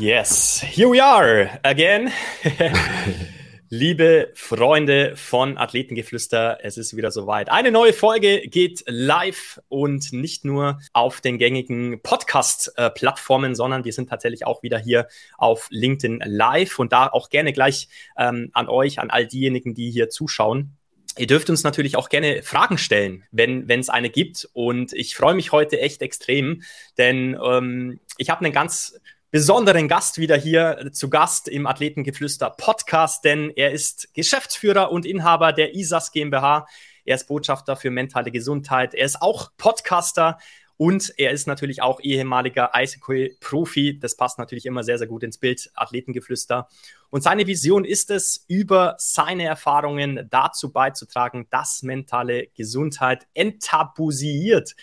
Yes, here we are again. Liebe Freunde von Athletengeflüster, es ist wieder soweit. Eine neue Folge geht live und nicht nur auf den gängigen Podcast-Plattformen, sondern wir sind tatsächlich auch wieder hier auf LinkedIn live und da auch gerne gleich ähm, an euch, an all diejenigen, die hier zuschauen. Ihr dürft uns natürlich auch gerne Fragen stellen, wenn es eine gibt. Und ich freue mich heute echt extrem, denn ähm, ich habe einen ganz besonderen Gast wieder hier zu Gast im Athletengeflüster Podcast, denn er ist Geschäftsführer und Inhaber der ISAS GmbH. Er ist Botschafter für mentale Gesundheit. Er ist auch Podcaster und er ist natürlich auch ehemaliger Eishockey-Profi. Das passt natürlich immer sehr, sehr gut ins Bild Athletengeflüster. Und seine Vision ist es, über seine Erfahrungen dazu beizutragen, dass mentale Gesundheit enttabuisiert,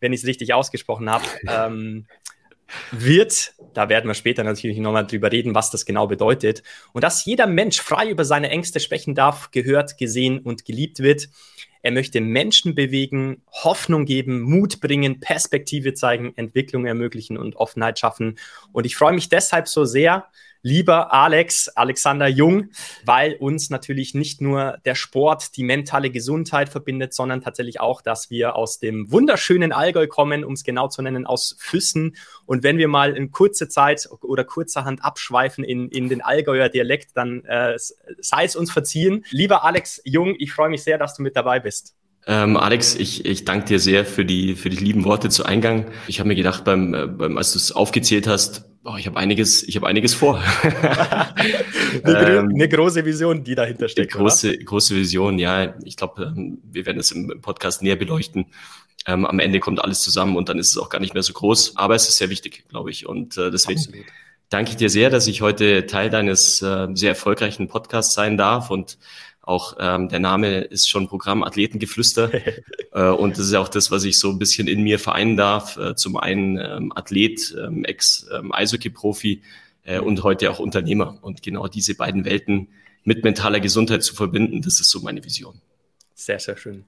wenn ich es richtig ausgesprochen habe, ähm, wird, da werden wir später natürlich nochmal drüber reden, was das genau bedeutet, und dass jeder Mensch frei über seine Ängste sprechen darf, gehört, gesehen und geliebt wird. Er möchte Menschen bewegen, Hoffnung geben, Mut bringen, Perspektive zeigen, Entwicklung ermöglichen und Offenheit schaffen. Und ich freue mich deshalb so sehr, lieber Alex, Alexander Jung, weil uns natürlich nicht nur der Sport, die mentale Gesundheit verbindet, sondern tatsächlich auch, dass wir aus dem wunderschönen Allgäu kommen, um es genau zu nennen, aus Füssen. Und wenn wir mal in kurze Zeit oder kurzerhand abschweifen in, in den Allgäuer Dialekt, dann äh, sei es uns verziehen. Lieber Alex Jung, ich freue mich sehr, dass du mit dabei bist. Ähm, Alex, ich, ich danke dir sehr für die, für die lieben Worte zu Eingang. Ich habe mir gedacht, beim, äh, beim, als du es aufgezählt hast, oh, ich habe einiges, ich habe einiges vor. eine, ähm, eine, große Vision, die dahinter steckt. Eine große, oder? große Vision, ja. Ich glaube, ähm, wir werden es im Podcast näher beleuchten. Ähm, am Ende kommt alles zusammen und dann ist es auch gar nicht mehr so groß. Aber es ist sehr wichtig, glaube ich. Und äh, deswegen Absolut. danke ich dir sehr, dass ich heute Teil deines äh, sehr erfolgreichen Podcasts sein darf und auch ähm, der Name ist schon Programm Athletengeflüster. äh, und das ist ja auch das, was ich so ein bisschen in mir vereinen darf. Äh, zum einen ähm, Athlet, ähm, Ex-Eishockey-Profi äh, und heute auch Unternehmer. Und genau diese beiden Welten mit mentaler Gesundheit zu verbinden, das ist so meine Vision. Sehr, sehr schön.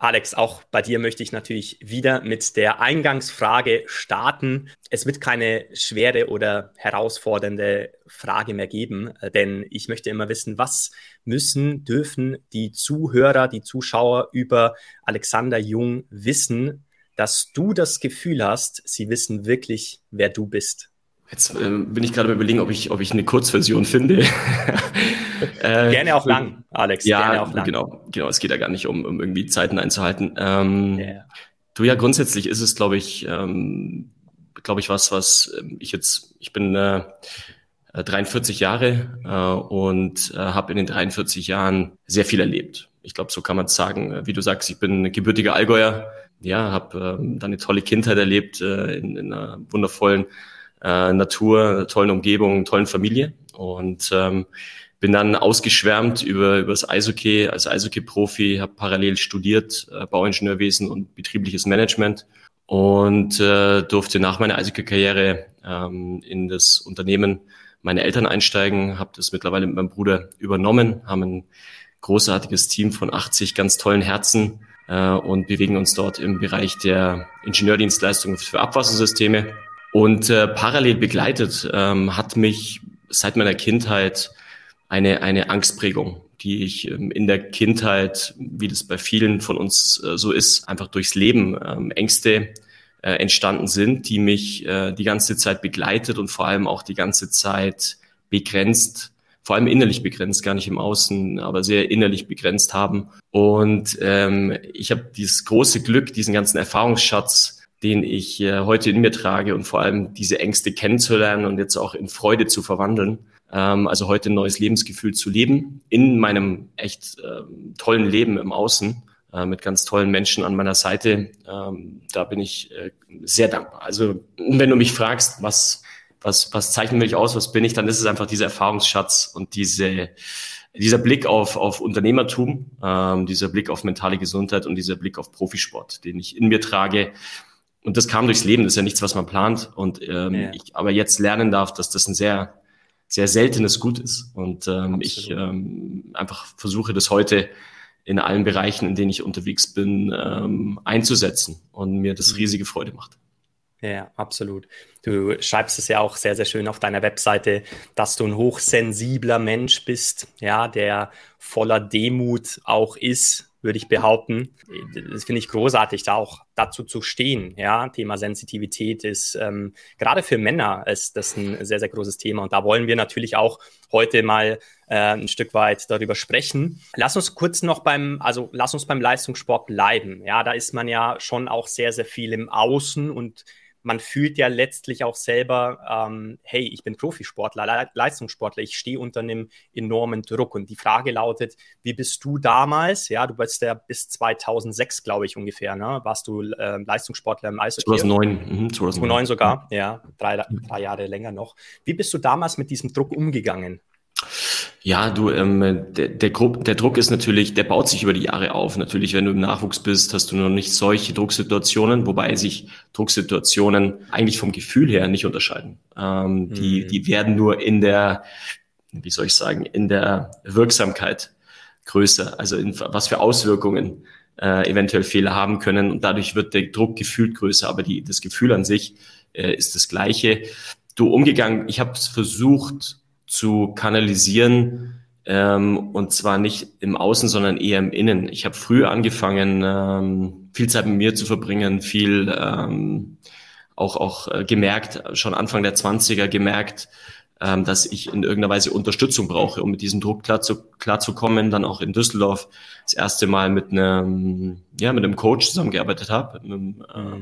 Alex, auch bei dir möchte ich natürlich wieder mit der Eingangsfrage starten. Es wird keine schwere oder herausfordernde Frage mehr geben, äh, denn ich möchte immer wissen, was müssen, dürfen die Zuhörer, die Zuschauer über Alexander Jung wissen, dass du das Gefühl hast, sie wissen wirklich, wer du bist. Jetzt äh, bin ich gerade überlegen, ob ich, ob ich eine Kurzversion finde. äh, gerne auch lang, Alex. Ja, gerne auch lang. genau, genau. Es geht ja gar nicht um, um irgendwie Zeiten einzuhalten. Ähm, yeah. Du ja, grundsätzlich ist es, glaube ich, ähm, glaube ich, was, was ähm, ich jetzt, ich bin äh, 43 Jahre äh, und äh, habe in den 43 Jahren sehr viel erlebt. Ich glaube, so kann man es sagen. Wie du sagst, ich bin gebürtiger Allgäuer. Ja, habe äh, dann eine tolle Kindheit erlebt äh, in, in einer wundervollen äh, Natur, tollen Umgebung, tollen Familie. Und ähm, bin dann ausgeschwärmt über, über das Eishockey als Eishockey-Profi, habe parallel studiert, äh, Bauingenieurwesen und betriebliches Management und äh, durfte nach meiner Eishockey-Karriere ähm, in das Unternehmen meiner Eltern einsteigen, habe das mittlerweile mit meinem Bruder übernommen, haben ein großartiges Team von 80 ganz tollen Herzen äh, und bewegen uns dort im Bereich der Ingenieurdienstleistungen für Abwassersysteme und äh, parallel begleitet ähm, hat mich seit meiner Kindheit eine, eine Angstprägung, die ich ähm, in der Kindheit, wie das bei vielen von uns äh, so ist, einfach durchs Leben ähm, Ängste äh, entstanden sind, die mich äh, die ganze Zeit begleitet und vor allem auch die ganze Zeit begrenzt, vor allem innerlich begrenzt, gar nicht im Außen, aber sehr innerlich begrenzt haben. Und ähm, ich habe dieses große Glück, diesen ganzen Erfahrungsschatz den ich äh, heute in mir trage und vor allem diese Ängste kennenzulernen und jetzt auch in Freude zu verwandeln. Ähm, also heute ein neues Lebensgefühl zu leben in meinem echt äh, tollen Leben im Außen äh, mit ganz tollen Menschen an meiner Seite. Ähm, da bin ich äh, sehr dankbar. Also wenn du mich fragst, was was, was zeichnet mich aus, was bin ich, dann ist es einfach dieser Erfahrungsschatz und diese, dieser Blick auf, auf Unternehmertum, ähm, dieser Blick auf mentale Gesundheit und dieser Blick auf Profisport, den ich in mir trage und das kam durchs Leben, das ist ja nichts, was man plant. Und ähm, ja. ich aber jetzt lernen darf, dass das ein sehr, sehr seltenes Gut ist. Und ähm, ich ähm, einfach versuche das heute in allen Bereichen, in denen ich unterwegs bin, ähm, einzusetzen und mir das mhm. riesige Freude macht. Ja, absolut. Du schreibst es ja auch sehr, sehr schön auf deiner Webseite, dass du ein hochsensibler Mensch bist, ja, der voller Demut auch ist, würde ich behaupten. Das finde ich großartig, da auch dazu zu stehen. Ja, Thema Sensitivität ist ähm, gerade für Männer ist das ein sehr, sehr großes Thema. Und da wollen wir natürlich auch heute mal äh, ein Stück weit darüber sprechen. Lass uns kurz noch beim, also lass uns beim Leistungssport bleiben. Ja, da ist man ja schon auch sehr, sehr viel im Außen und man fühlt ja letztlich auch selber, ähm, hey, ich bin Profisportler, Le Leistungssportler, ich stehe unter einem enormen Druck. Und die Frage lautet, wie bist du damals, ja, du bist ja bis 2006, glaube ich, ungefähr, ne? warst du äh, Leistungssportler im Eishockey? 2009. Mhm, 2009. 2009 sogar, ja, drei, drei Jahre länger noch. Wie bist du damals mit diesem Druck umgegangen? Ja, du, ähm, der, der, der Druck ist natürlich, der baut sich über die Jahre auf. Natürlich, wenn du im Nachwuchs bist, hast du noch nicht solche Drucksituationen, wobei sich Drucksituationen eigentlich vom Gefühl her nicht unterscheiden. Ähm, mhm. die, die werden nur in der, wie soll ich sagen, in der Wirksamkeit größer. Also in, was für Auswirkungen äh, eventuell Fehler haben können. Und dadurch wird der Druck gefühlt größer, aber die, das Gefühl an sich äh, ist das gleiche. Du umgegangen, ich habe es versucht, zu kanalisieren ähm, und zwar nicht im Außen, sondern eher im Innen. Ich habe früh angefangen, ähm, viel Zeit mit mir zu verbringen, viel ähm, auch auch äh, gemerkt, schon Anfang der 20er gemerkt, ähm, dass ich in irgendeiner Weise Unterstützung brauche, um mit diesem Druck klar zu, klar zu kommen. Dann auch in Düsseldorf das erste Mal mit einem, ja, mit einem Coach zusammengearbeitet habe, mit, einem, äh,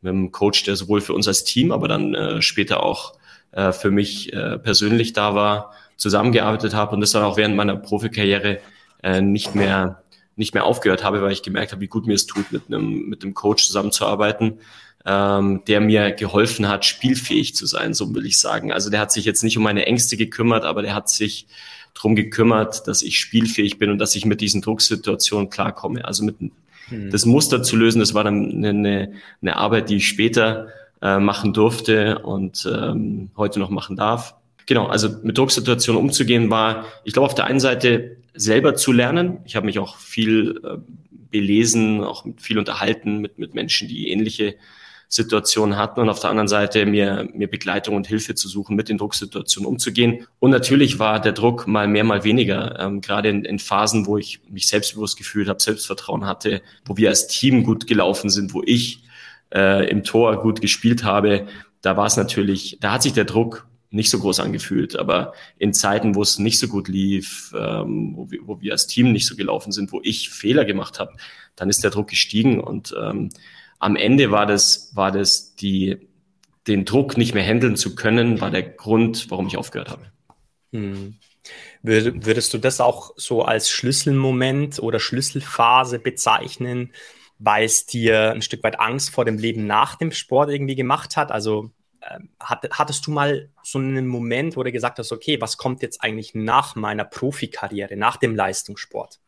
mit einem Coach, der sowohl für uns als Team, aber dann äh, später auch äh, für mich äh, persönlich da war, zusammengearbeitet habe und das dann auch während meiner Profikarriere äh, nicht mehr nicht mehr aufgehört habe, weil ich gemerkt habe, wie gut mir es tut, mit einem mit einem Coach zusammenzuarbeiten, ähm, der mir geholfen hat, spielfähig zu sein, so will ich sagen. Also der hat sich jetzt nicht um meine Ängste gekümmert, aber der hat sich drum gekümmert, dass ich spielfähig bin und dass ich mit diesen Drucksituationen klarkomme. Also mit hm. das Muster zu lösen, das war dann eine, eine Arbeit, die ich später äh, machen durfte und ähm, heute noch machen darf. Genau, also mit Drucksituationen umzugehen war, ich glaube, auf der einen Seite selber zu lernen. Ich habe mich auch viel äh, belesen, auch viel unterhalten mit, mit Menschen, die ähnliche Situationen hatten und auf der anderen Seite mir, mir Begleitung und Hilfe zu suchen, mit den Drucksituationen umzugehen. Und natürlich war der Druck mal mehr, mal weniger, ähm, gerade in, in Phasen, wo ich mich selbstbewusst gefühlt habe, Selbstvertrauen hatte, wo wir als Team gut gelaufen sind, wo ich äh, im Tor gut gespielt habe, da war es natürlich, da hat sich der Druck nicht so groß angefühlt. Aber in Zeiten, wo es nicht so gut lief, ähm, wo, wir, wo wir als Team nicht so gelaufen sind, wo ich Fehler gemacht habe, dann ist der Druck gestiegen. Und ähm, am Ende war das, war das die, den Druck nicht mehr handeln zu können, war der Grund, warum ich aufgehört habe. Hm. Würdest du das auch so als Schlüsselmoment oder Schlüsselphase bezeichnen, weil es dir ein Stück weit Angst vor dem Leben nach dem Sport irgendwie gemacht hat? Also ähm, hat, hattest du mal so einen Moment, wo du gesagt hast, okay, was kommt jetzt eigentlich nach meiner Profikarriere, nach dem Leistungssport?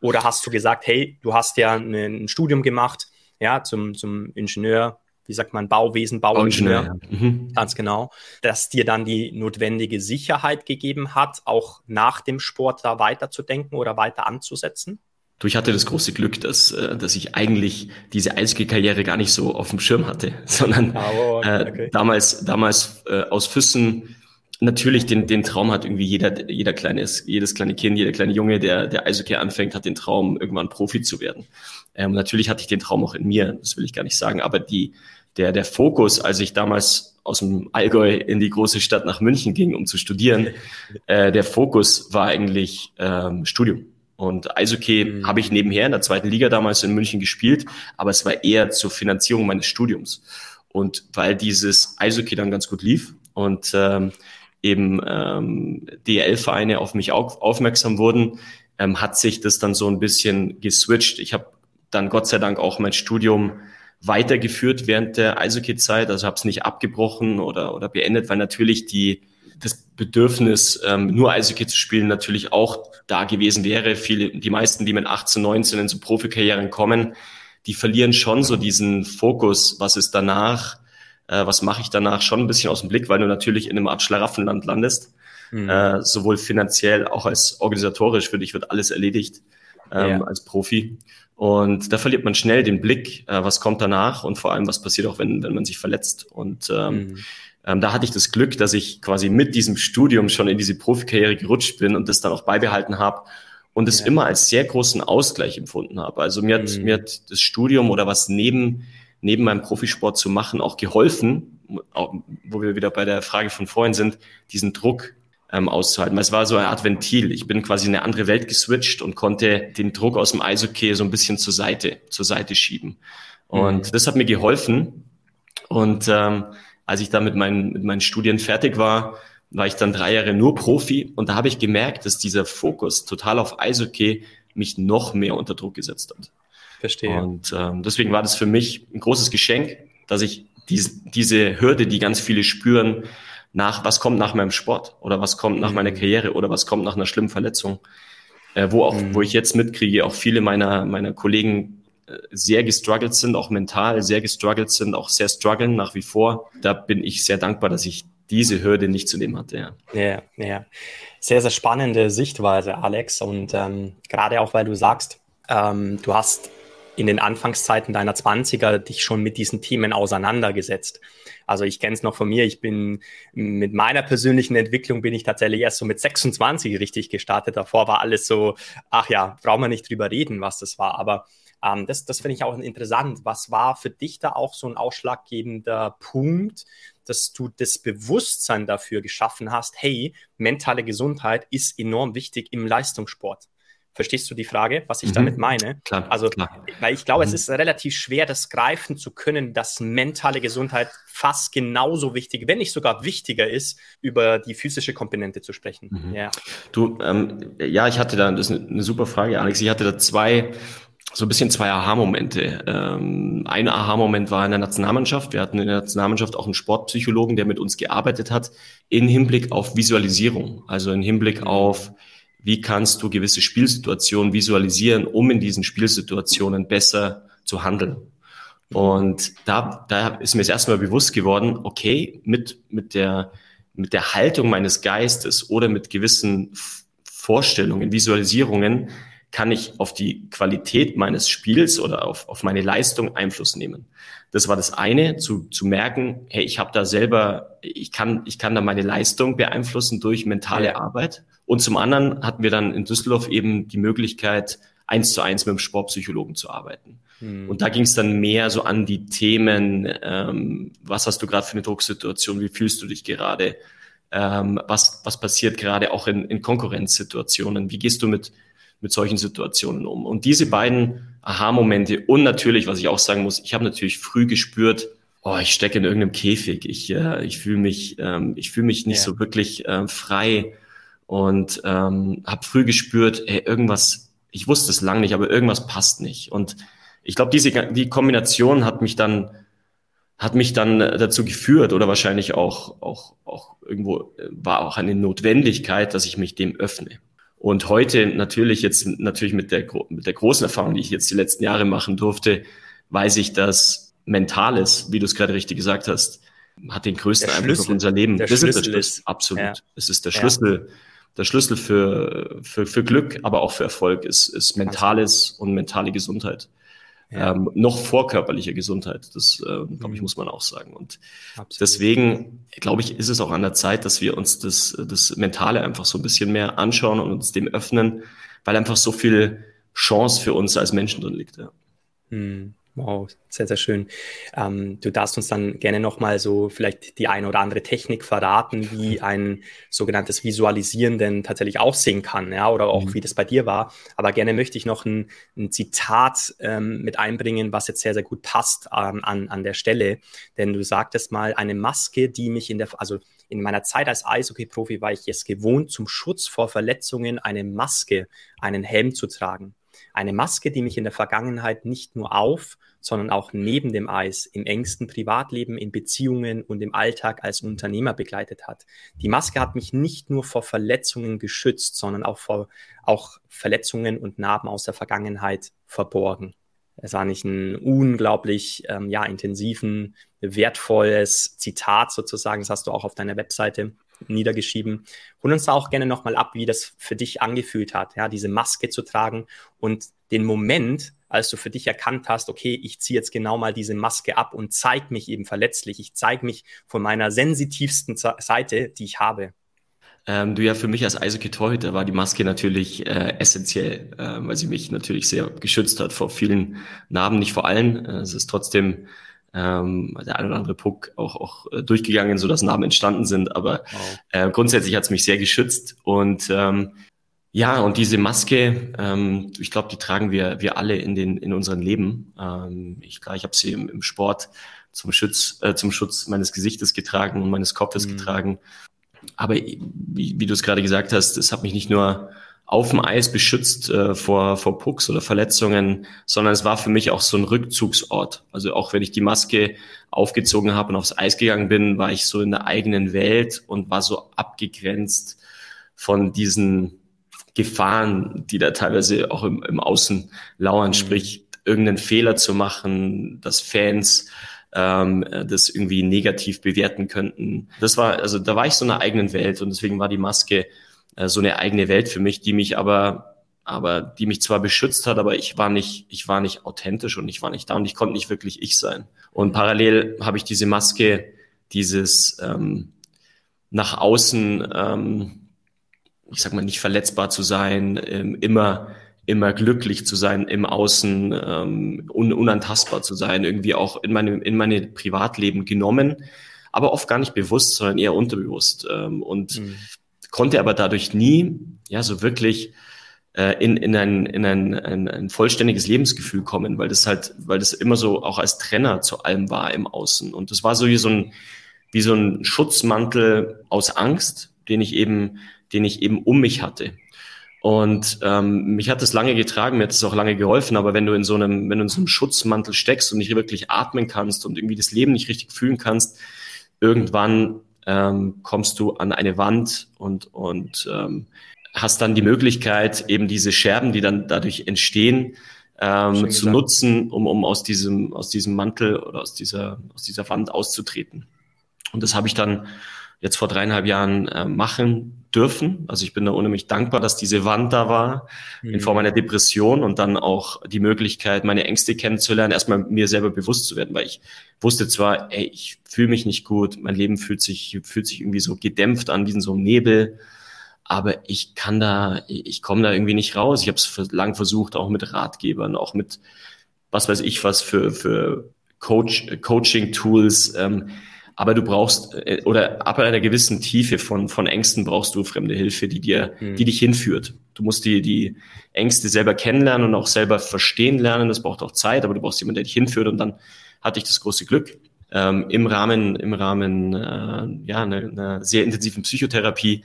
Oder hast du gesagt, hey, du hast ja ein Studium gemacht, ja, zum, zum Ingenieur, wie sagt man, Bauwesen, Bauingenieur, ja. mhm. ganz genau, dass dir dann die notwendige Sicherheit gegeben hat, auch nach dem Sport da weiterzudenken oder weiter anzusetzen? Du, ich hatte das große Glück, dass, äh, dass ich eigentlich diese Eishockey-Karriere gar nicht so auf dem Schirm hatte, sondern oh, okay. äh, damals, damals äh, aus Füssen natürlich den, den Traum hat irgendwie jeder, jeder kleines, jedes kleine Kind, jeder kleine Junge, der, der Eishockey anfängt, hat den Traum, irgendwann Profi zu werden. Ähm, natürlich hatte ich den Traum auch in mir, das will ich gar nicht sagen, aber die, der, der Fokus, als ich damals aus dem Allgäu in die große Stadt nach München ging, um zu studieren, äh, der Fokus war eigentlich ähm, Studium. Und Eishockey mhm. habe ich nebenher in der zweiten Liga damals in München gespielt, aber es war eher zur Finanzierung meines Studiums. Und weil dieses Eishockey dann ganz gut lief und ähm, eben ähm, DL-Vereine auf mich auf, aufmerksam wurden, ähm, hat sich das dann so ein bisschen geswitcht. Ich habe dann Gott sei Dank auch mein Studium weitergeführt während der Eishockey-Zeit, also habe es nicht abgebrochen oder, oder beendet, weil natürlich die das Bedürfnis, ähm, nur Eishockey zu spielen, natürlich auch da gewesen wäre. Viele, die meisten, die mit 18, 19 in so Profikarrieren kommen, die verlieren schon so diesen Fokus, was ist danach, äh, was mache ich danach, schon ein bisschen aus dem Blick, weil du natürlich in einem Art Schlaraffenland landest. Mhm. Äh, sowohl finanziell auch als organisatorisch für dich wird alles erledigt. ähm, ja. als Profi. Und da verliert man schnell den Blick, äh, was kommt danach und vor allem, was passiert auch, wenn, wenn man sich verletzt. Und ähm, mhm. Ähm, da hatte ich das Glück, dass ich quasi mit diesem Studium schon in diese Profikarriere gerutscht bin und das dann auch beibehalten habe und es ja. immer als sehr großen Ausgleich empfunden habe. Also mir hat, mhm. mir hat das Studium oder was neben, neben meinem Profisport zu machen auch geholfen, wo wir wieder bei der Frage von vorhin sind, diesen Druck ähm, auszuhalten. Es war so eine Art Ventil. Ich bin quasi in eine andere Welt geswitcht und konnte den Druck aus dem Eishockey so ein bisschen zur Seite, zur Seite schieben. Und mhm. das hat mir geholfen. Und ähm, als ich da mit meinen, mit meinen Studien fertig war, war ich dann drei Jahre nur Profi und da habe ich gemerkt, dass dieser Fokus total auf Eishockey mich noch mehr unter Druck gesetzt hat. Verstehe. Und ähm, deswegen war das für mich ein großes Geschenk, dass ich dies, diese Hürde, die ganz viele spüren, nach, was kommt nach meinem Sport oder was kommt nach mhm. meiner Karriere oder was kommt nach einer schlimmen Verletzung. Äh, wo auch, mhm. wo ich jetzt mitkriege, auch viele meiner, meiner Kollegen sehr gestruggelt sind, auch mental sehr gestruggelt sind, auch sehr strugglen nach wie vor. Da bin ich sehr dankbar, dass ich diese Hürde nicht zu nehmen hatte. Ja, ja. ja. Sehr, sehr spannende Sichtweise, Alex. Und ähm, gerade auch, weil du sagst, ähm, du hast in den Anfangszeiten deiner Zwanziger dich schon mit diesen Themen auseinandergesetzt. Also ich kenne es noch von mir, ich bin mit meiner persönlichen Entwicklung bin ich tatsächlich erst so mit 26 richtig gestartet. Davor war alles so, ach ja, brauchen wir nicht drüber reden, was das war. Aber ähm, das das finde ich auch interessant. Was war für dich da auch so ein ausschlaggebender Punkt, dass du das Bewusstsein dafür geschaffen hast, hey, mentale Gesundheit ist enorm wichtig im Leistungssport? Verstehst du die Frage, was ich mhm. damit meine? Klar, also, klar. weil ich glaube, mhm. es ist relativ schwer, das greifen zu können, dass mentale Gesundheit fast genauso wichtig, wenn nicht sogar wichtiger ist, über die physische Komponente zu sprechen. Mhm. Ja. Du, ähm, ja, ich hatte da, das ist eine, eine super Frage, Alex. Ich hatte da zwei so ein bisschen zwei Aha-Momente. Ähm, ein Aha-Moment war in der Nationalmannschaft. Wir hatten in der Nationalmannschaft auch einen Sportpsychologen, der mit uns gearbeitet hat, in Hinblick auf Visualisierung, also in Hinblick auf wie kannst du gewisse Spielsituationen visualisieren, um in diesen Spielsituationen besser zu handeln. Und da, da ist mir das erstmal bewusst geworden, okay, mit, mit, der, mit der Haltung meines Geistes oder mit gewissen Vorstellungen, Visualisierungen, kann ich auf die Qualität meines Spiels oder auf, auf meine Leistung Einfluss nehmen. Das war das eine, zu, zu merken, hey, ich habe da selber, ich kann, ich kann da meine Leistung beeinflussen durch mentale ja. Arbeit. Und zum anderen hatten wir dann in Düsseldorf eben die Möglichkeit, eins zu eins mit dem Sportpsychologen zu arbeiten. Hm. Und da ging es dann mehr so an die Themen, ähm, was hast du gerade für eine Drucksituation, wie fühlst du dich gerade, ähm, was, was passiert gerade auch in, in Konkurrenzsituationen, wie gehst du mit, mit solchen Situationen um. Und diese beiden Aha-Momente und natürlich, was ich auch sagen muss, ich habe natürlich früh gespürt, oh, ich stecke in irgendeinem Käfig, ich, äh, ich fühle mich, ähm, ich fühle mich nicht ja. so wirklich äh, frei und ähm, habe früh gespürt, ey, irgendwas, ich wusste es lang nicht, aber irgendwas passt nicht. Und ich glaube, diese die Kombination hat mich dann hat mich dann dazu geführt oder wahrscheinlich auch auch auch irgendwo äh, war auch eine Notwendigkeit, dass ich mich dem öffne. Und heute natürlich jetzt natürlich mit der mit der großen Erfahrung, die ich jetzt die letzten Jahre machen durfte, weiß ich, dass Mentales, wie du es gerade richtig gesagt hast, hat den größten Einfluss auf unser Leben. Der das Schlüssel ist der Schlüssel, absolut. Ja. Es ist der Schlüssel. Ja der Schlüssel für, für, für Glück, aber auch für Erfolg ist, ist mentales und mentale Gesundheit. Ja. Ähm, noch vor körperlicher Gesundheit. Das, äh, glaube ich, mhm. muss man auch sagen. Und Absolut. deswegen, glaube ich, ist es auch an der Zeit, dass wir uns das, das Mentale einfach so ein bisschen mehr anschauen und uns dem öffnen, weil einfach so viel Chance für uns als Menschen drin liegt. Ja. Hm. Wow, sehr, sehr schön. Ähm, du darfst uns dann gerne nochmal so vielleicht die eine oder andere Technik verraten, wie ein sogenanntes Visualisieren denn tatsächlich aussehen kann, ja, oder auch mhm. wie das bei dir war. Aber gerne möchte ich noch ein, ein Zitat ähm, mit einbringen, was jetzt sehr, sehr gut passt ähm, an, an der Stelle. Denn du sagtest mal, eine Maske, die mich in der, also in meiner Zeit als Eishockey-Profi war ich es gewohnt, zum Schutz vor Verletzungen eine Maske, einen Helm zu tragen. Eine Maske, die mich in der Vergangenheit nicht nur auf, sondern auch neben dem Eis im engsten Privatleben, in Beziehungen und im Alltag als Unternehmer begleitet hat. Die Maske hat mich nicht nur vor Verletzungen geschützt, sondern auch vor auch Verletzungen und Narben aus der Vergangenheit verborgen. Es war nicht ein unglaublich ähm, ja, intensiven, wertvolles Zitat sozusagen. Das hast du auch auf deiner Webseite. niedergeschrieben. Hol uns da auch gerne nochmal ab, wie das für dich angefühlt hat, ja, diese Maske zu tragen und den Moment, als du für dich erkannt hast, okay, ich ziehe jetzt genau mal diese Maske ab und zeige mich eben verletzlich. Ich zeige mich von meiner sensitivsten Seite, die ich habe. Ähm, du ja, für mich als Eishockey-Torhüter war die Maske natürlich äh, essentiell, äh, weil sie mich natürlich sehr geschützt hat vor vielen Narben, nicht vor allen. Äh, es ist trotzdem ähm, der ein oder andere Puck auch, auch äh, durchgegangen, so dass Narben entstanden sind. Aber wow. äh, grundsätzlich hat es mich sehr geschützt und ähm, ja, und diese Maske, ähm, ich glaube, die tragen wir wir alle in den in unseren Leben. Ähm, ich klar, ich habe sie im, im Sport zum Schutz äh, zum Schutz meines Gesichtes getragen und meines Kopfes mhm. getragen aber wie, wie du es gerade gesagt hast, es hat mich nicht nur auf dem Eis beschützt äh, vor, vor Pucks oder Verletzungen, sondern es war für mich auch so ein Rückzugsort. Also auch wenn ich die Maske aufgezogen habe und aufs Eis gegangen bin, war ich so in der eigenen Welt und war so abgegrenzt von diesen Gefahren, die da teilweise auch im, im Außen lauern, mhm. sprich irgendeinen Fehler zu machen, dass Fans ähm, das irgendwie negativ bewerten könnten. Das war, also da war ich so in einer eigenen Welt und deswegen war die Maske äh, so eine eigene Welt für mich, die mich aber aber die mich zwar beschützt hat, aber ich war nicht, ich war nicht authentisch und ich war nicht da und ich konnte nicht wirklich ich sein. Und parallel habe ich diese Maske, dieses ähm, nach außen, ähm, ich sag mal, nicht verletzbar zu sein, ähm, immer immer glücklich zu sein, im Außen ähm, un unantastbar zu sein, irgendwie auch in meine, in meine Privatleben genommen, aber oft gar nicht bewusst, sondern eher unterbewusst. Ähm, und mhm. konnte aber dadurch nie, ja, so wirklich äh, in, in, ein, in ein, ein, ein vollständiges Lebensgefühl kommen, weil das halt, weil das immer so auch als Trenner zu allem war im Außen. Und das war so wie so ein, wie so ein Schutzmantel aus Angst, den ich eben, den ich eben um mich hatte. Und ähm, mich hat das lange getragen, mir hat es auch lange geholfen, aber wenn du in so einem, wenn du in so einem Schutzmantel steckst und nicht wirklich atmen kannst und irgendwie das Leben nicht richtig fühlen kannst, irgendwann ähm, kommst du an eine Wand und, und ähm, hast dann die Möglichkeit, eben diese Scherben, die dann dadurch entstehen, ähm, zu nutzen, um, um aus diesem, aus diesem Mantel oder aus dieser, aus dieser Wand auszutreten. Und das habe ich dann jetzt vor dreieinhalb Jahren äh, machen dürfen. Also ich bin da unheimlich dankbar, dass diese Wand da war mhm. in Form einer Depression und dann auch die Möglichkeit, meine Ängste kennenzulernen, erstmal mir selber bewusst zu werden, weil ich wusste zwar, ey, ich fühle mich nicht gut, mein Leben fühlt sich fühlt sich irgendwie so gedämpft an, wie in so einem Nebel, aber ich kann da, ich komme da irgendwie nicht raus. Ich habe es lang versucht, auch mit Ratgebern, auch mit was weiß ich was für für Coach Coaching Tools. Ähm, aber du brauchst äh, oder ab einer gewissen Tiefe von von Ängsten brauchst du fremde Hilfe, die dir, mhm. die dich hinführt. Du musst die die Ängste selber kennenlernen und auch selber verstehen lernen. Das braucht auch Zeit, aber du brauchst jemanden, der dich hinführt. Und dann hatte ich das große Glück ähm, im Rahmen im Rahmen äh, ja einer, einer sehr intensiven Psychotherapie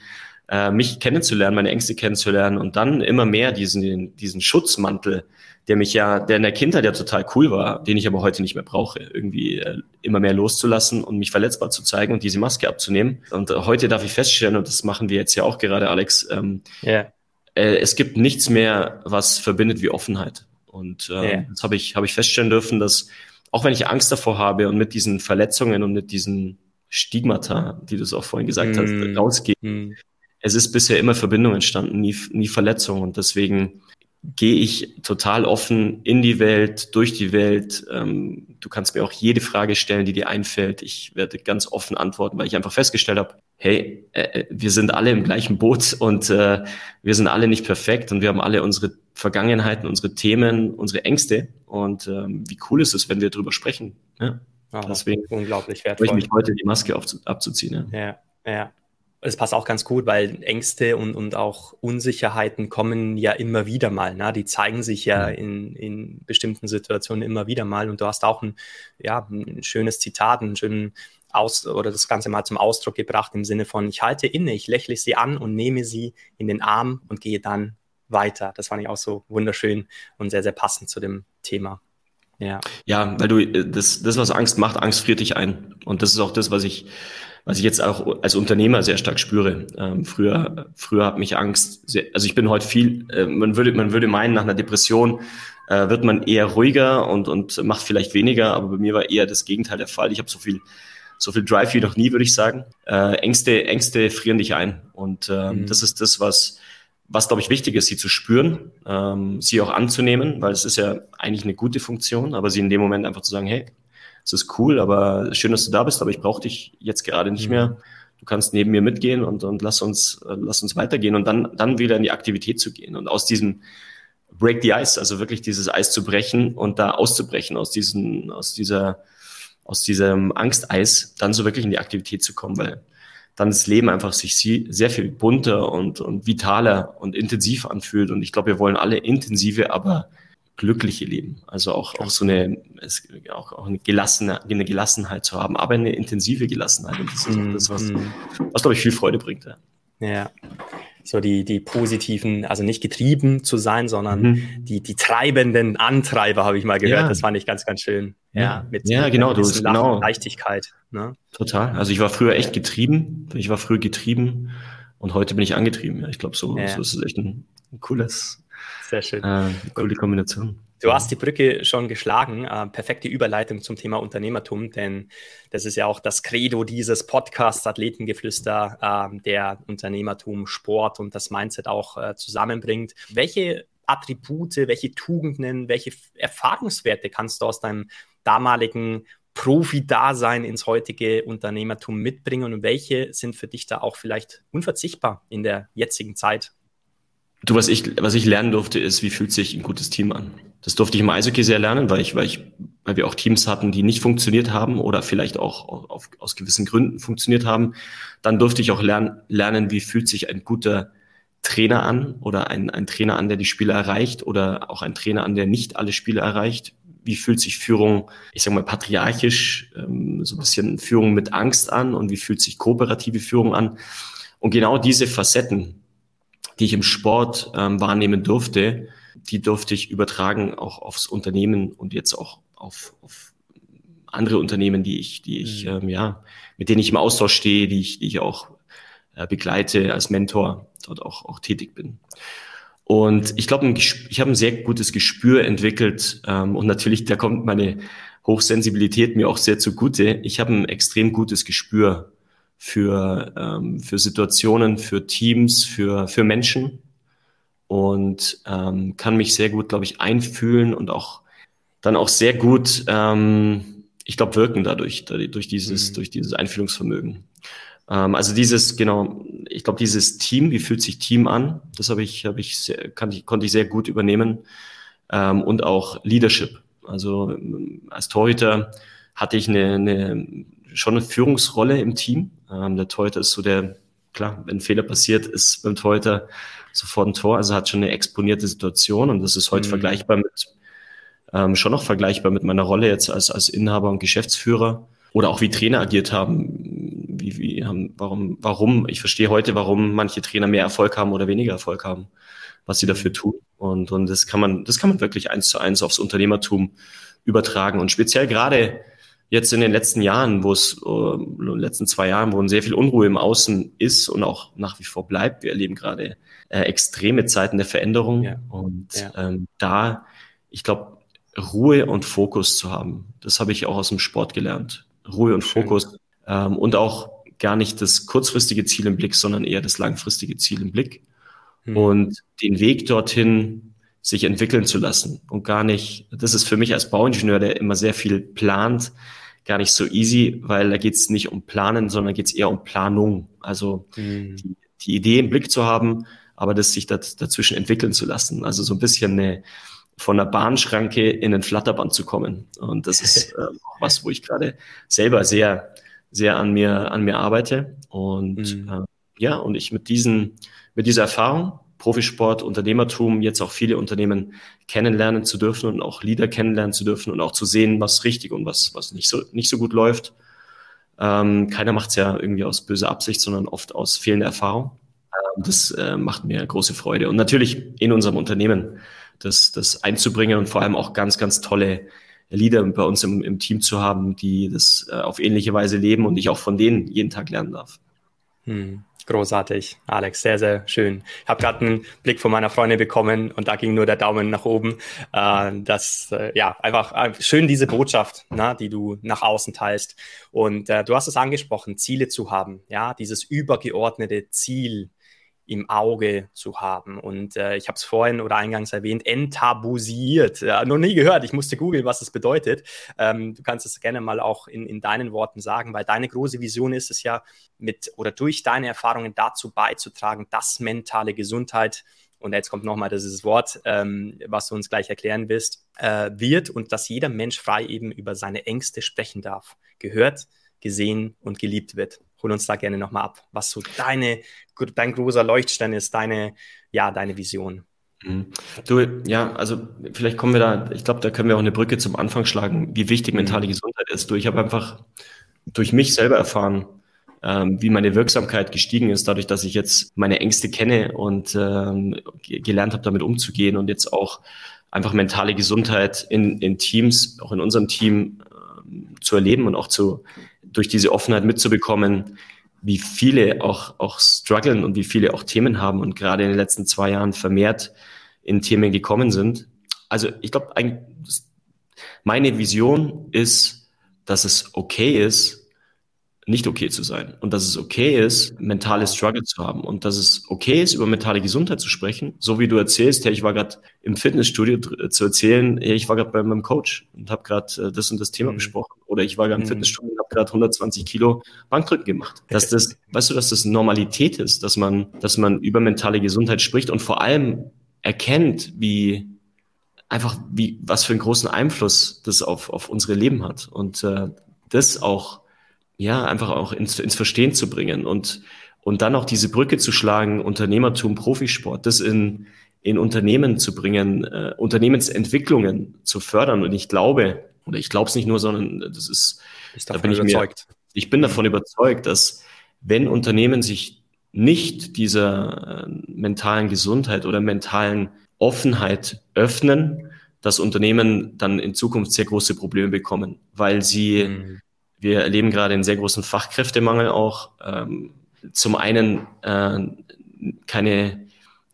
äh, mich kennenzulernen, meine Ängste kennenzulernen und dann immer mehr diesen diesen Schutzmantel der mich ja, der in der Kindheit ja total cool war, den ich aber heute nicht mehr brauche, irgendwie äh, immer mehr loszulassen und mich verletzbar zu zeigen und diese Maske abzunehmen. Und äh, heute darf ich feststellen, und das machen wir jetzt ja auch gerade, Alex, ähm, yeah. äh, es gibt nichts mehr, was verbindet wie Offenheit. Und äh, yeah. das habe ich, hab ich feststellen dürfen, dass auch wenn ich Angst davor habe und mit diesen Verletzungen und mit diesen Stigmata, die du es auch vorhin gesagt mm. hast, rausgehe, mm. Es ist bisher immer Verbindung entstanden, nie, nie Verletzung. Und deswegen gehe ich total offen in die Welt, durch die Welt. Ähm, du kannst mir auch jede Frage stellen, die dir einfällt. Ich werde ganz offen antworten, weil ich einfach festgestellt habe, hey, äh, äh, wir sind alle im gleichen Boot und äh, wir sind alle nicht perfekt und wir haben alle unsere Vergangenheiten, unsere Themen, unsere Ängste. Und ähm, wie cool ist es, wenn wir darüber sprechen. Ja? Oh, Deswegen unglaublich wertvoll. ich mich heute die Maske abzuziehen. Ja, ja. ja es passt auch ganz gut, weil Ängste und, und auch Unsicherheiten kommen ja immer wieder mal. Ne? Die zeigen sich ja in, in bestimmten Situationen immer wieder mal. Und du hast auch ein, ja, ein schönes Zitat, einen schönen aus oder das Ganze mal zum Ausdruck gebracht im Sinne von, ich halte inne, ich lächle sie an und nehme sie in den Arm und gehe dann weiter. Das fand ich auch so wunderschön und sehr, sehr passend zu dem Thema. Ja. Ja, weil du, äh, das, das, was Angst macht, Angst friert dich ein. Und das ist auch das, was ich, was ich jetzt auch als Unternehmer sehr stark spüre. Ähm, früher, früher hat mich Angst, sehr, also ich bin heute viel, äh, man würde, man würde meinen, nach einer Depression äh, wird man eher ruhiger und, und macht vielleicht weniger, aber bei mir war eher das Gegenteil der Fall. Ich habe so viel, so viel Drive wie noch nie, würde ich sagen. Äh, Ängste, Ängste frieren dich ein. Und ähm, mhm. das ist das, was, was glaube ich wichtig ist, sie zu spüren, ähm, sie auch anzunehmen, weil es ist ja eigentlich eine gute Funktion, aber sie in dem Moment einfach zu sagen, hey, es ist cool, aber schön, dass du da bist, aber ich brauche dich jetzt gerade nicht mhm. mehr. Du kannst neben mir mitgehen und, und lass uns, äh, lass uns weitergehen und dann, dann wieder in die Aktivität zu gehen und aus diesem Break the Ice, also wirklich dieses Eis zu brechen und da auszubrechen aus diesen, aus dieser, aus diesem Angsteis, dann so wirklich in die Aktivität zu kommen, weil dann das Leben einfach sich sehr viel bunter und, und vitaler und intensiv anfühlt. Und ich glaube, wir wollen alle intensive, aber glückliche Leben. Also auch, auch so eine, es, auch, auch eine, gelassene, eine Gelassenheit zu haben, aber eine intensive Gelassenheit. Und das ist auch das, was, mm. was glaube ich, viel Freude bringt. Ja. ja so die, die positiven, also nicht getrieben zu sein, sondern mhm. die, die treibenden Antreiber, habe ich mal gehört. Ja. Das fand ich ganz, ganz schön. Ja, mit, ja genau, du bist genau. Leichtigkeit. Ne? Total. Also ich war früher echt getrieben. Ich war früher getrieben und heute bin ich angetrieben. Ja, ich glaube, so, ja. so ist es echt ein, ein cooles, Sehr schön. Äh, coole Kombination. Du hast die Brücke schon geschlagen. Äh, perfekte Überleitung zum Thema Unternehmertum, denn das ist ja auch das Credo dieses Podcasts Athletengeflüster, äh, der Unternehmertum, Sport und das Mindset auch äh, zusammenbringt. Welche Attribute, welche Tugenden, welche Erfahrungswerte kannst du aus deinem damaligen Profi-Dasein ins heutige Unternehmertum mitbringen und welche sind für dich da auch vielleicht unverzichtbar in der jetzigen Zeit? Du, was ich, was ich lernen durfte, ist, wie fühlt sich ein gutes Team an? Das durfte ich im Eishockey sehr lernen, weil ich, weil ich, weil wir auch Teams hatten, die nicht funktioniert haben oder vielleicht auch auf, aus gewissen Gründen funktioniert haben. Dann durfte ich auch lernen, lernen, wie fühlt sich ein guter Trainer an oder ein, ein Trainer an, der die Spiele erreicht oder auch ein Trainer an, der nicht alle Spiele erreicht. Wie fühlt sich Führung, ich sage mal patriarchisch, ähm, so ein bisschen Führung mit Angst an und wie fühlt sich kooperative Führung an? Und genau diese Facetten, die ich im Sport ähm, wahrnehmen durfte, die durfte ich übertragen auch aufs Unternehmen und jetzt auch auf, auf andere Unternehmen, die ich, die ich, mhm. ähm, ja, mit denen ich im Austausch stehe, die ich, die ich auch äh, begleite als Mentor, dort auch, auch tätig bin. Und ich glaube, ich habe ein sehr gutes Gespür entwickelt ähm, und natürlich, da kommt meine Hochsensibilität mir auch sehr zugute. Ich habe ein extrem gutes Gespür für, ähm, für Situationen, für Teams, für, für Menschen und ähm, kann mich sehr gut, glaube ich, einfühlen und auch dann auch sehr gut, ähm, ich glaube, wirken dadurch, durch dieses, mhm. durch dieses Einfühlungsvermögen. Ähm, also dieses, genau, ich glaube, dieses Team, wie fühlt sich Team an? Das habe ich, habe ich, sehr, kann ich, konnte ich sehr gut übernehmen ähm, und auch Leadership. Also ähm, als Torhüter hatte ich eine, eine schon eine Führungsrolle im Team. Ähm, der Torhüter ist so der, klar, wenn ein Fehler passiert, ist beim Torhüter sofort ein Tor. Also hat schon eine exponierte Situation und das ist heute mhm. vergleichbar mit, ähm, schon noch vergleichbar mit meiner Rolle jetzt als, als Inhaber und Geschäftsführer oder auch wie Trainer agiert haben, wie, wie haben, warum, warum, ich verstehe heute, warum manche Trainer mehr Erfolg haben oder weniger Erfolg haben, was sie dafür tun. Und, und das kann man, das kann man wirklich eins zu eins aufs Unternehmertum übertragen. Und speziell gerade jetzt in den letzten Jahren, wo es, äh, in den letzten zwei Jahren, wo sehr viel Unruhe im Außen ist und auch nach wie vor bleibt. Wir erleben gerade äh, extreme Zeiten der Veränderung ja. und ja. Ähm, da, ich glaube, Ruhe und Fokus zu haben, das habe ich auch aus dem Sport gelernt. Ruhe und Schön. Fokus ähm, und auch gar nicht das kurzfristige Ziel im Blick, sondern eher das langfristige Ziel im Blick hm. und den Weg dorthin sich entwickeln zu lassen und gar nicht, das ist für mich als Bauingenieur, der immer sehr viel plant, gar nicht so easy, weil da geht es nicht um Planen, sondern geht es eher um Planung. Also mhm. die, die, Idee im Blick zu haben, aber das sich das, dazwischen entwickeln zu lassen. Also so ein bisschen eine, von der Bahnschranke in ein Flatterband zu kommen. Und das ist äh, auch was, wo ich gerade selber sehr, sehr an mir, an mir arbeite. Und mhm. äh, ja, und ich mit diesen, mit dieser Erfahrung Profisport, Unternehmertum, jetzt auch viele Unternehmen kennenlernen zu dürfen und auch Leader kennenlernen zu dürfen und auch zu sehen, was richtig und was, was nicht so, nicht so gut läuft. Ähm, keiner macht es ja irgendwie aus böser Absicht, sondern oft aus fehlender Erfahrung. Ähm, das äh, macht mir große Freude. Und natürlich in unserem Unternehmen das, das einzubringen und vor allem auch ganz, ganz tolle Leader bei uns im, im Team zu haben, die das äh, auf ähnliche Weise leben und ich auch von denen jeden Tag lernen darf. Hm. Großartig, Alex, sehr, sehr schön. Ich habe gerade einen Blick von meiner Freundin bekommen und da ging nur der Daumen nach oben. Äh, das, äh, ja, einfach äh, schön diese Botschaft, na, die du nach außen teilst. Und äh, du hast es angesprochen, Ziele zu haben, ja, dieses übergeordnete Ziel, im Auge zu haben. Und äh, ich habe es vorhin oder eingangs erwähnt, enttabuisiert. Ja, noch nie gehört. Ich musste googeln, was es bedeutet. Ähm, du kannst es gerne mal auch in, in deinen Worten sagen, weil deine große Vision ist es ja, mit oder durch deine Erfahrungen dazu beizutragen, dass mentale Gesundheit und jetzt kommt nochmal dieses Wort, ähm, was du uns gleich erklären wirst, äh, wird und dass jeder Mensch frei eben über seine Ängste sprechen darf, gehört, gesehen und geliebt wird hol uns da gerne nochmal ab, was so deine, dein großer Leuchtstein ist, deine, ja, deine Vision. Mhm. Du, ja, also vielleicht kommen wir da, ich glaube, da können wir auch eine Brücke zum Anfang schlagen, wie wichtig mhm. mentale Gesundheit ist. Du, ich habe einfach durch mich selber erfahren, ähm, wie meine Wirksamkeit gestiegen ist, dadurch, dass ich jetzt meine Ängste kenne und ähm, gelernt habe, damit umzugehen und jetzt auch einfach mentale Gesundheit in, in Teams, auch in unserem Team ähm, zu erleben und auch zu durch diese Offenheit mitzubekommen, wie viele auch, auch strugglen und wie viele auch Themen haben und gerade in den letzten zwei Jahren vermehrt in Themen gekommen sind. Also ich glaube, meine Vision ist, dass es okay ist, nicht okay zu sein und dass es okay ist, mentale Struggle zu haben und dass es okay ist, über mentale Gesundheit zu sprechen, so wie du erzählst, hey, ich war gerade im Fitnessstudio äh, zu erzählen, hey, ich war gerade bei meinem Coach und habe gerade äh, das und das Thema mhm. besprochen oder ich war gerade im mhm. Fitnessstudio und habe gerade 120 Kilo Bankdrücken gemacht. Dass das, weißt du, dass das Normalität ist, dass man, dass man über mentale Gesundheit spricht und vor allem erkennt, wie einfach wie was für einen großen Einfluss das auf auf unsere Leben hat und äh, das auch ja, einfach auch ins, ins Verstehen zu bringen und, und dann auch diese Brücke zu schlagen, Unternehmertum, Profisport, das in, in Unternehmen zu bringen, äh, Unternehmensentwicklungen zu fördern. Und ich glaube, oder ich glaube es nicht nur, sondern das ist, ist da bin ich überzeugt. Mir, ich bin davon überzeugt, dass wenn Unternehmen sich nicht dieser äh, mentalen Gesundheit oder mentalen Offenheit öffnen, dass Unternehmen dann in Zukunft sehr große Probleme bekommen, weil sie mhm. Wir erleben gerade einen sehr großen Fachkräftemangel auch. Ähm, zum einen äh, keine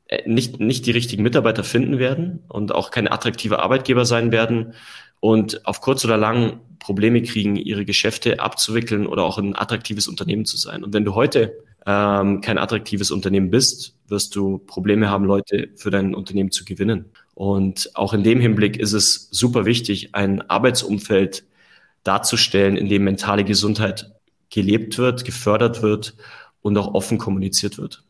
äh, nicht, nicht die richtigen Mitarbeiter finden werden und auch keine attraktive Arbeitgeber sein werden und auf kurz oder lang Probleme kriegen, ihre Geschäfte abzuwickeln oder auch ein attraktives Unternehmen zu sein. Und wenn du heute ähm, kein attraktives Unternehmen bist, wirst du Probleme haben, Leute für dein Unternehmen zu gewinnen. Und auch in dem Hinblick ist es super wichtig, ein Arbeitsumfeld darzustellen, in dem mentale Gesundheit gelebt wird, gefördert wird und auch offen kommuniziert wird.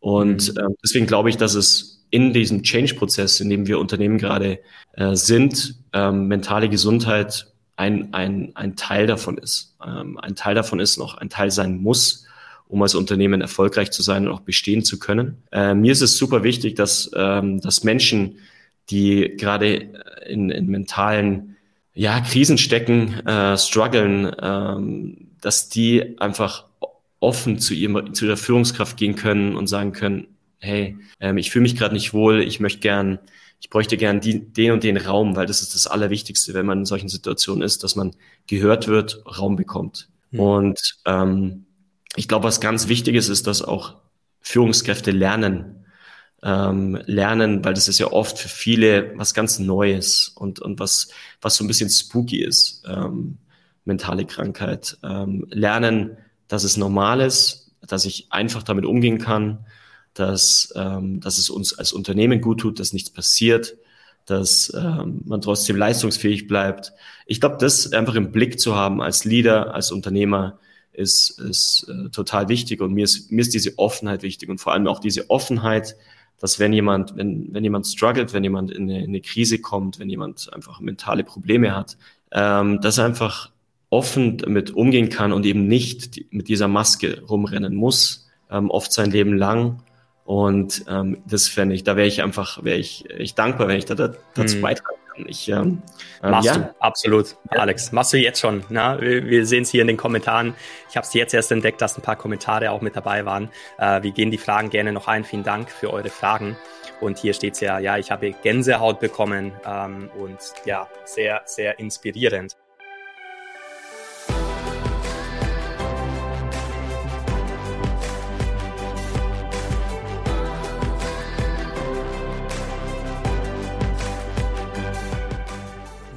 Und äh, deswegen glaube ich, dass es in diesem Change-Prozess, in dem wir Unternehmen gerade äh, sind, ähm, mentale Gesundheit ein, ein, ein Teil davon ist. Ähm, ein Teil davon ist noch ein Teil sein muss, um als Unternehmen erfolgreich zu sein und auch bestehen zu können. Äh, mir ist es super wichtig, dass, ähm, dass Menschen, die gerade in, in mentalen ja, Krisen stecken, äh, strugglen, ähm, dass die einfach offen zu, ihrem, zu ihrer Führungskraft gehen können und sagen können, hey, ähm, ich fühle mich gerade nicht wohl, ich möchte gern, ich bräuchte gern die, den und den Raum, weil das ist das Allerwichtigste, wenn man in solchen Situationen ist, dass man gehört wird, Raum bekommt. Mhm. Und ähm, ich glaube, was ganz wichtig ist, ist, dass auch Führungskräfte lernen, ähm, lernen, weil das ist ja oft für viele was ganz Neues und, und was, was so ein bisschen spooky ist, ähm, mentale Krankheit. Ähm, lernen, dass es normal ist, dass ich einfach damit umgehen kann, dass, ähm, dass es uns als Unternehmen gut tut, dass nichts passiert, dass ähm, man trotzdem leistungsfähig bleibt. Ich glaube, das einfach im Blick zu haben als Leader, als Unternehmer, ist, ist äh, total wichtig und mir ist, mir ist diese Offenheit wichtig und vor allem auch diese Offenheit, dass wenn jemand, wenn, wenn jemand struggelt, wenn jemand in eine, in eine Krise kommt, wenn jemand einfach mentale Probleme hat, ähm, dass er einfach offen damit umgehen kann und eben nicht mit dieser Maske rumrennen muss, ähm, oft sein Leben lang. Und ähm, das fände ich, da wäre ich einfach, wäre ich, ich dankbar, wenn ich da, da dazu mhm. beitragen ich, ähm, ähm, Machst ja. du, absolut, ja. Alex. Machst du jetzt schon. Na? Wir, wir sehen es hier in den Kommentaren. Ich habe es jetzt erst entdeckt, dass ein paar Kommentare auch mit dabei waren. Äh, wir gehen die Fragen gerne noch ein. Vielen Dank für eure Fragen. Und hier steht es ja, ja, ich habe Gänsehaut bekommen ähm, und ja, sehr, sehr inspirierend.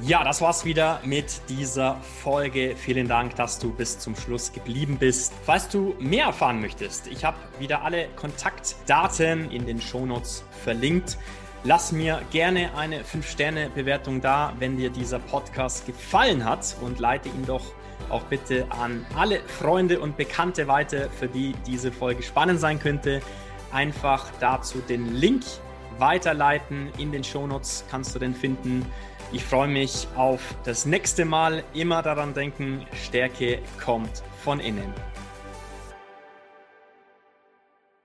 Ja, das war's wieder mit dieser Folge. Vielen Dank, dass du bis zum Schluss geblieben bist. Falls du mehr erfahren möchtest, ich habe wieder alle Kontaktdaten in den Shownotes verlinkt. Lass mir gerne eine 5-Sterne-Bewertung da, wenn dir dieser Podcast gefallen hat und leite ihn doch auch bitte an alle Freunde und Bekannte weiter, für die diese Folge spannend sein könnte. Einfach dazu den Link weiterleiten. In den Shownotes kannst du den finden. Ich freue mich auf das nächste Mal. Immer daran denken, Stärke kommt von innen.